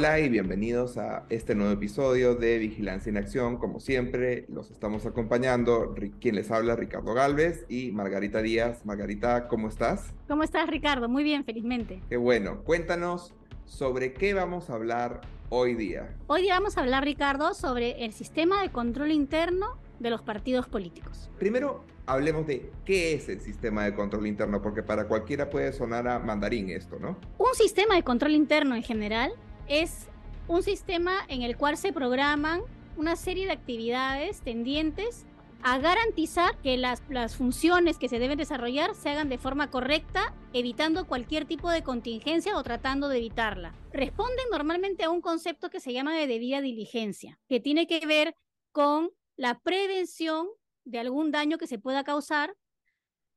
Hola y bienvenidos a este nuevo episodio de Vigilancia en Acción. Como siempre, los estamos acompañando quien les habla, Ricardo Galvez y Margarita Díaz. Margarita, ¿cómo estás? ¿Cómo estás, Ricardo? Muy bien, felizmente. Qué bueno. Cuéntanos sobre qué vamos a hablar hoy día. Hoy día vamos a hablar, Ricardo, sobre el sistema de control interno de los partidos políticos. Primero, hablemos de qué es el sistema de control interno, porque para cualquiera puede sonar a mandarín esto, ¿no? Un sistema de control interno en general es un sistema en el cual se programan una serie de actividades tendientes a garantizar que las, las, funciones que se deben desarrollar se hagan de forma correcta, evitando cualquier tipo de contingencia o tratando de evitarla. Responden normalmente a un concepto que se llama de debida diligencia, que tiene que ver con la prevención de algún daño que se pueda causar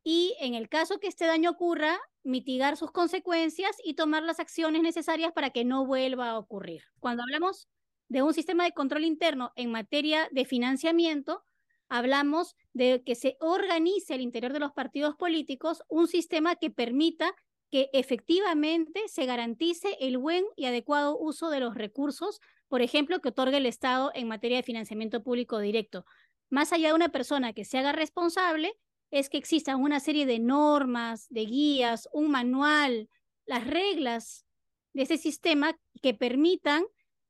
y en el caso que este daño ocurra, mitigar sus consecuencias y tomar las acciones necesarias para que no vuelva a ocurrir. Cuando hablamos de un sistema de control interno en materia de financiamiento, hablamos de que se organice al interior de los partidos políticos un sistema que permita que efectivamente se garantice el buen y adecuado uso de los recursos, por ejemplo, que otorga el Estado en materia de financiamiento público directo. Más allá de una persona que se haga responsable, es que existan una serie de normas, de guías, un manual, las reglas de ese sistema que permitan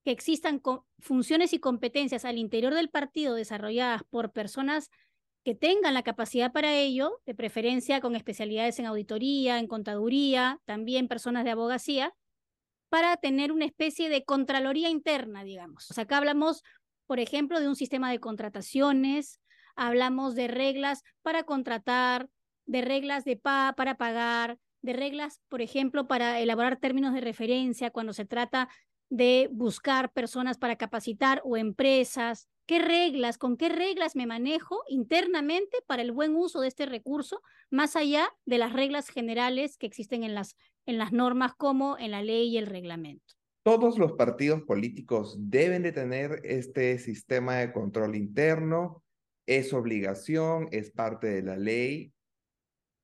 que existan funciones y competencias al interior del partido desarrolladas por personas que tengan la capacidad para ello, de preferencia con especialidades en auditoría, en contaduría, también personas de abogacía, para tener una especie de contraloría interna, digamos. O acá hablamos, por ejemplo, de un sistema de contrataciones, hablamos de reglas para contratar, de reglas de pa para pagar, de reglas, por ejemplo, para elaborar términos de referencia cuando se trata de buscar personas para capacitar o empresas. ¿Qué reglas, con qué reglas me manejo internamente para el buen uso de este recurso, más allá de las reglas generales que existen en las, en las normas como en la ley y el reglamento? Todos los partidos políticos deben de tener este sistema de control interno ¿Es obligación? ¿Es parte de la ley?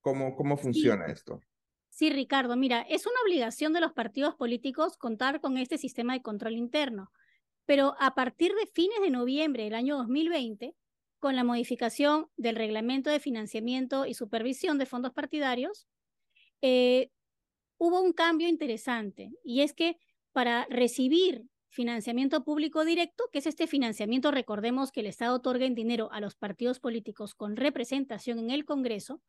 ¿Cómo, cómo funciona esto? Sí, Ricardo, mira, es una obligación de los partidos políticos contar con este sistema de control interno, pero a partir de fines de noviembre del año 2020, con la modificación del reglamento de financiamiento y supervisión de fondos partidarios, eh, hubo un cambio interesante y es que para recibir financiamiento público directo, que es este financiamiento, recordemos que el Estado otorga en dinero a los partidos políticos con representación en el Congreso,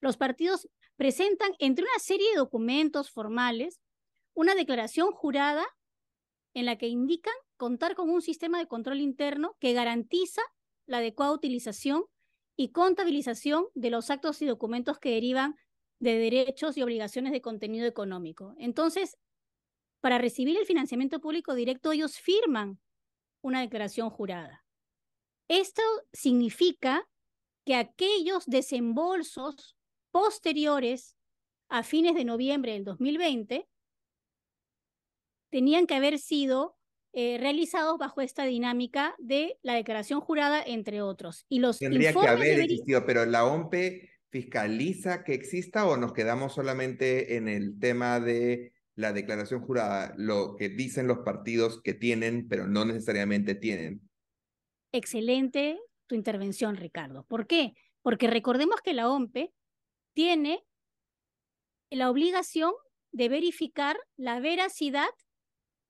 los partidos presentan entre una serie de documentos formales una declaración jurada en la que indican contar con un sistema de control interno que garantiza la adecuada utilización y contabilización de los actos y documentos que derivan de derechos y obligaciones de contenido económico. Entonces, para recibir el financiamiento público directo, ellos firman una declaración jurada. Esto significa que aquellos desembolsos posteriores a fines de noviembre del 2020 tenían que haber sido eh, realizados bajo esta dinámica de la declaración jurada, entre otros. Y los Tendría que haber existido, pero la OMPE fiscaliza que exista o nos quedamos solamente en el tema de la declaración jurada, lo que dicen los partidos que tienen, pero no necesariamente tienen. Excelente tu intervención, Ricardo. ¿Por qué? Porque recordemos que la OMPE tiene la obligación de verificar la veracidad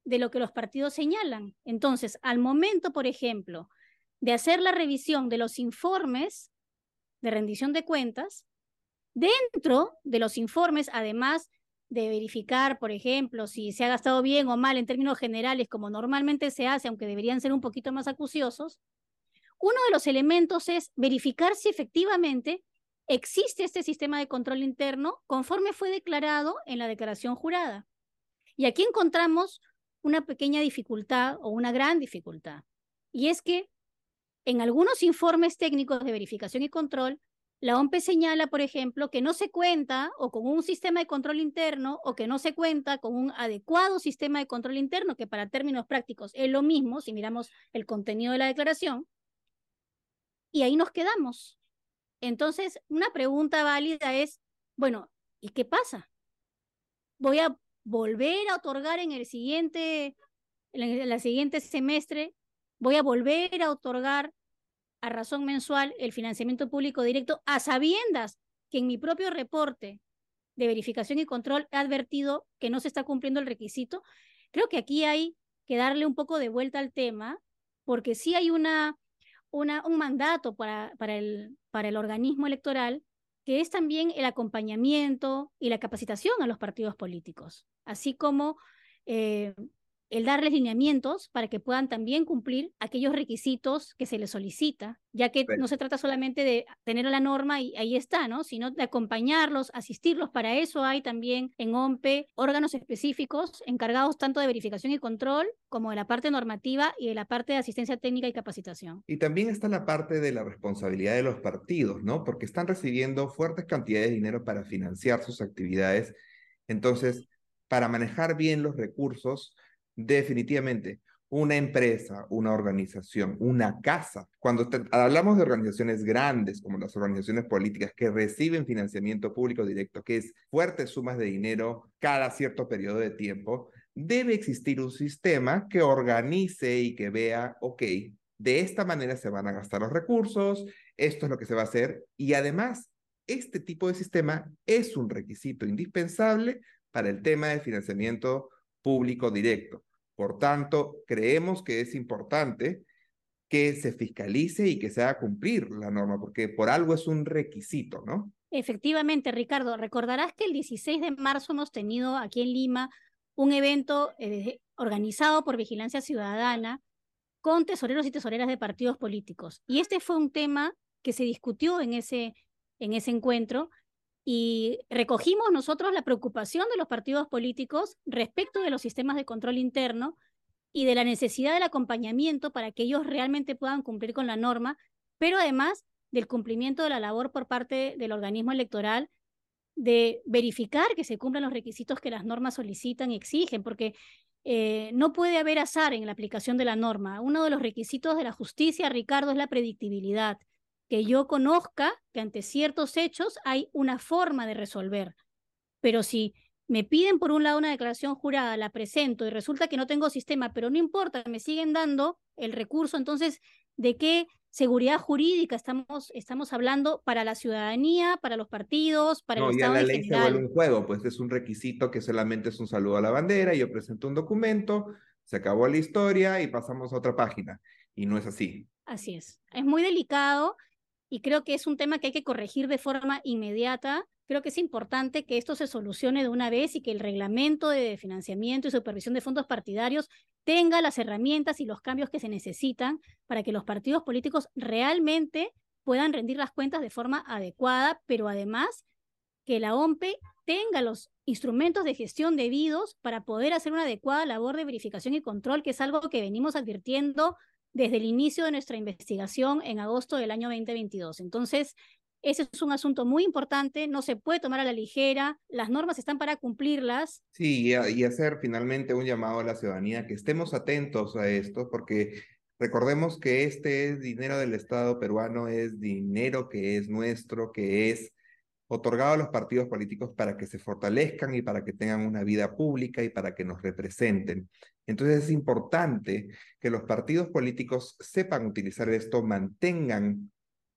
de lo que los partidos señalan. Entonces, al momento, por ejemplo, de hacer la revisión de los informes de rendición de cuentas, dentro de los informes, además de verificar, por ejemplo, si se ha gastado bien o mal en términos generales, como normalmente se hace, aunque deberían ser un poquito más acuciosos, uno de los elementos es verificar si efectivamente existe este sistema de control interno conforme fue declarado en la declaración jurada. Y aquí encontramos una pequeña dificultad o una gran dificultad. Y es que en algunos informes técnicos de verificación y control la OMP señala, por ejemplo, que no se cuenta o con un sistema de control interno o que no se cuenta con un adecuado sistema de control interno, que para términos prácticos es lo mismo si miramos el contenido de la declaración. Y ahí nos quedamos. Entonces, una pregunta válida es, bueno, ¿y qué pasa? ¿Voy a volver a otorgar en el siguiente en el siguiente semestre voy a volver a otorgar a razón mensual el financiamiento público directo a sabiendas que en mi propio reporte de verificación y control he advertido que no se está cumpliendo el requisito. Creo que aquí hay que darle un poco de vuelta al tema, porque sí hay una, un mandato para, para, el, para el organismo electoral que es también el acompañamiento y la capacitación a los partidos políticos, así como eh, el darles lineamientos para que puedan también cumplir aquellos requisitos que se les solicita, ya que no se trata solamente de tener la norma y ahí está, ¿no? Sino de acompañarlos, asistirlos. Para eso hay también en OMPE órganos específicos encargados tanto de verificación y control como de la parte normativa y de la parte de asistencia técnica y capacitación. Y también está la parte de la responsabilidad de los partidos, ¿no? Porque están recibiendo fuertes cantidades de dinero para financiar sus actividades. Entonces, para manejar bien los recursos, Definitivamente, una empresa, una organización, una casa. Cuando hablamos de organizaciones grandes como las organizaciones políticas que reciben financiamiento público directo, que es fuertes sumas de dinero cada cierto periodo de tiempo, debe existir un sistema que organice y que vea, ok, de esta manera se van a gastar los recursos, esto es lo que se va a hacer y además este tipo de sistema es un requisito indispensable para el tema de financiamiento público directo. Por tanto, creemos que es importante que se fiscalice y que se haga cumplir la norma, porque por algo es un requisito, ¿no? Efectivamente, Ricardo, recordarás que el 16 de marzo hemos tenido aquí en Lima un evento eh, organizado por Vigilancia Ciudadana con tesoreros y tesoreras de partidos políticos. Y este fue un tema que se discutió en ese, en ese encuentro y recogimos nosotros la preocupación de los partidos políticos respecto de los sistemas de control interno y de la necesidad del acompañamiento para que ellos realmente puedan cumplir con la norma, pero además del cumplimiento de la labor por parte del organismo electoral de verificar que se cumplan los requisitos que las normas solicitan y exigen, porque eh, no puede haber azar en la aplicación de la norma. Uno de los requisitos de la justicia, Ricardo, es la predictibilidad que yo conozca que ante ciertos hechos hay una forma de resolver. Pero si me piden por un lado una declaración jurada, la presento y resulta que no tengo sistema, pero no importa, me siguen dando el recurso, entonces, ¿de qué seguridad jurídica estamos, estamos hablando para la ciudadanía, para los partidos, para el Estado ya la ley se vuelve un juego, pues es un requisito que solamente es un saludo a la bandera, yo presento un documento, se acabó la historia y pasamos a otra página. Y no es así. Así es. Es muy delicado y creo que es un tema que hay que corregir de forma inmediata. Creo que es importante que esto se solucione de una vez y que el reglamento de financiamiento y supervisión de fondos partidarios tenga las herramientas y los cambios que se necesitan para que los partidos políticos realmente puedan rendir las cuentas de forma adecuada, pero además que la OMPE tenga los instrumentos de gestión debidos para poder hacer una adecuada labor de verificación y control, que es algo que venimos advirtiendo desde el inicio de nuestra investigación en agosto del año 2022. Entonces, ese es un asunto muy importante, no se puede tomar a la ligera, las normas están para cumplirlas. Sí, y, hacer finalmente un llamado a la ciudadanía que estemos atentos a esto, porque recordemos que este dinero del Estado peruano, es dinero que es nuestro, que es otorgado a los partidos políticos para que se fortalezcan y para que tengan una vida pública y para que nos representen. Entonces es importante que los partidos políticos sepan utilizar esto, mantengan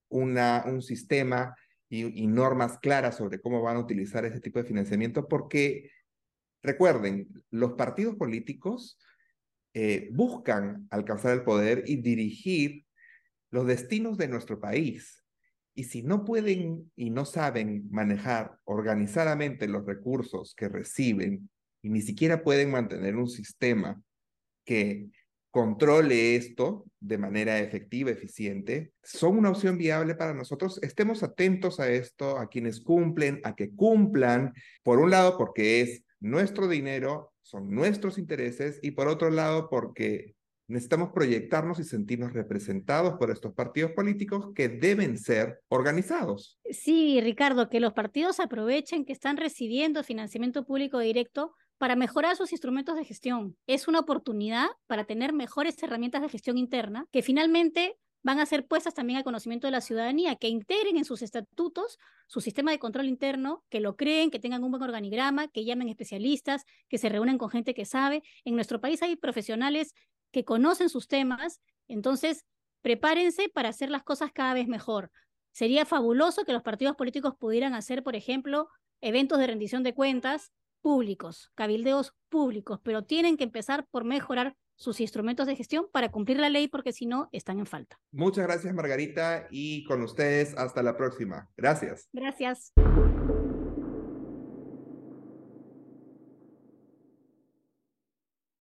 un sistema y, normas claras sobre cómo van a utilizar ese tipo de financiamiento, porque recuerden, los partidos políticos eh, buscan alcanzar el poder y dirigir los destinos de nuestro país. Y si no pueden y no saben manejar organizadamente los recursos que reciben y ni siquiera pueden mantener un sistema que controle esto de manera efectiva, eficiente, son una opción viable para nosotros. Estemos atentos a esto, a quienes cumplen, a que cumplan, por un lado porque es nuestro dinero, son nuestros intereses, y por otro lado porque necesitamos proyectarnos y sentirnos representados por estos partidos políticos que deben ser organizados. Sí, Ricardo, que los partidos aprovechen que están recibiendo financiamiento público directo para mejorar sus instrumentos de gestión. Es una oportunidad para tener mejores herramientas de gestión interna que finalmente van a ser puestas también al conocimiento de la ciudadanía, que integren en sus estatutos su sistema de control interno, que lo creen, que tengan un buen organigrama, que llamen especialistas, que se reúnan con gente que sabe. En nuestro país hay profesionales que conocen sus temas, entonces prepárense para hacer las cosas cada vez mejor. Sería fabuloso que los partidos políticos pudieran hacer, por ejemplo, eventos de rendición de cuentas públicos, cabildeos públicos, pero tienen que empezar por mejorar sus instrumentos de gestión para cumplir la ley porque si no están en falta. Muchas gracias Margarita y con ustedes hasta la próxima. Gracias. Gracias.